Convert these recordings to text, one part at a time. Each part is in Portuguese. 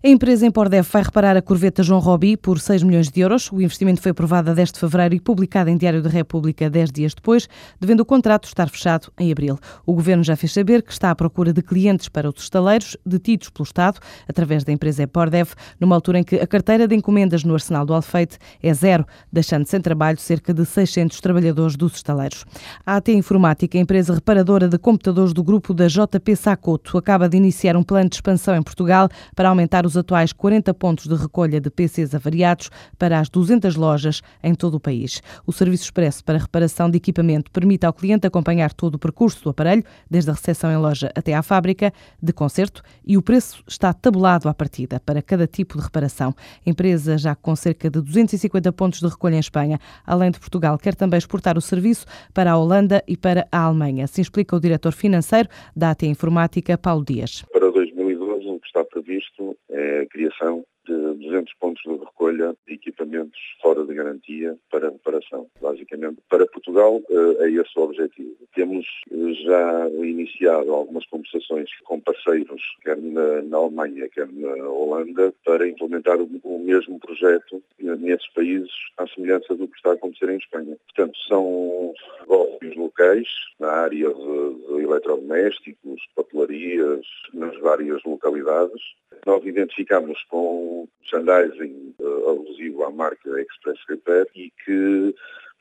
A empresa Empordef vai reparar a corveta João Robi por 6 milhões de euros. O investimento foi aprovado a 10 de fevereiro e publicado em Diário da República 10 dias depois, devendo o contrato estar fechado em abril. O governo já fez saber que está à procura de clientes para os estaleiros detidos pelo Estado, através da empresa Empordef, numa altura em que a carteira de encomendas no arsenal do Alfeite é zero, deixando sem trabalho cerca de 600 trabalhadores dos estaleiros. A AT Informática, empresa reparadora de computadores do grupo da JP Sacoto, acaba de iniciar um plano de expansão em Portugal para aumentar os atuais 40 pontos de recolha de PCs avariados para as 200 lojas em todo o país. O serviço expresso para reparação de equipamento permite ao cliente acompanhar todo o percurso do aparelho, desde a recepção em loja até à fábrica de conserto, e o preço está tabulado à partida para cada tipo de reparação. A empresa, já com cerca de 250 pontos de recolha em Espanha, além de Portugal, quer também exportar o serviço para a Holanda e para a Alemanha. Assim explica o diretor financeiro da AT Informática, Paulo Dias. Para 2012, o que está previsto é a criação de 200 pontos de recolha de equipamentos fora de garantia para reparação. Basicamente, para Portugal eh, é esse o objetivo. Temos eh, já iniciado algumas conversações com parceiros, quer na, na Alemanha, quer na Holanda, para implementar o, o mesmo projeto nesses países, à semelhança do que está a acontecer em Espanha. Portanto, são negócios locais na área de, de eletrodomésticos, papelarias, nas várias localidades, nós identificamos com merchandising uh, alusivo à marca Express Repair e que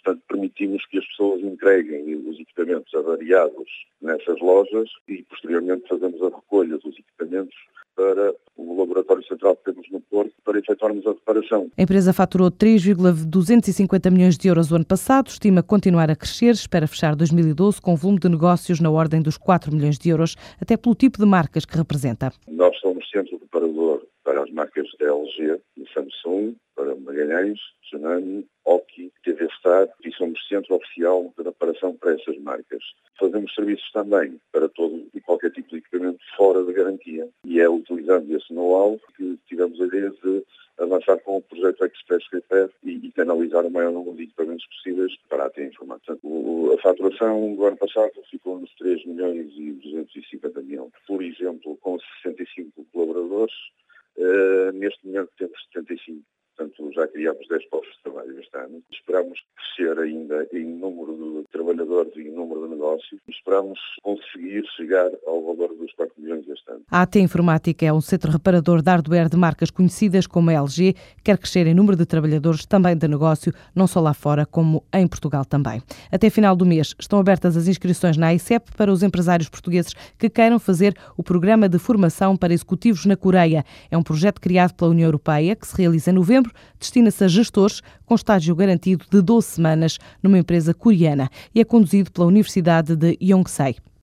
portanto, permitimos que as pessoas entreguem os equipamentos avariados nessas lojas e, posteriormente, fazemos a recolha dos equipamentos para Laboratório Central que temos no Porto para efetuarmos a reparação. A empresa faturou 3,250 milhões de euros o ano passado, estima continuar a crescer, espera fechar 2012 com volume de negócios na ordem dos 4 milhões de euros, até pelo tipo de marcas que representa. Nós somos centro reparador para as marcas da LG e Samsung, para Magalhães, Tsunami, Oki, TV Star e somos centro oficial de reparação para essas marcas. Fazemos serviços também para todo e qualquer tipo de equipamento fora de garantia e é utilizando esse know-how que tivemos a ideia de avançar com o projeto Express Repair e, e canalizar o maior número de equipamentos possíveis para a informação. A faturação do ano passado ficou nos 3 milhões e 250 mil. Por exemplo, com 65 colaboradores, uh, neste momento temos 75. Portanto, já criámos 10 postos de trabalho este ano. Esperamos crescer ainda em número de trabalhadores e em número de negócios e esperamos conseguir chegar ao valor dos 4 milhões este ano. A AT Informática é um centro reparador de hardware de marcas conhecidas como a LG, quer crescer em número de trabalhadores também de negócio, não só lá fora, como em Portugal também. Até final do mês estão abertas as inscrições na ICEP para os empresários portugueses que queiram fazer o programa de formação para executivos na Coreia. É um projeto criado pela União Europeia que se realiza em novembro destina-se a gestores com estágio garantido de 12 semanas numa empresa coreana e é conduzido pela Universidade de Yonsei.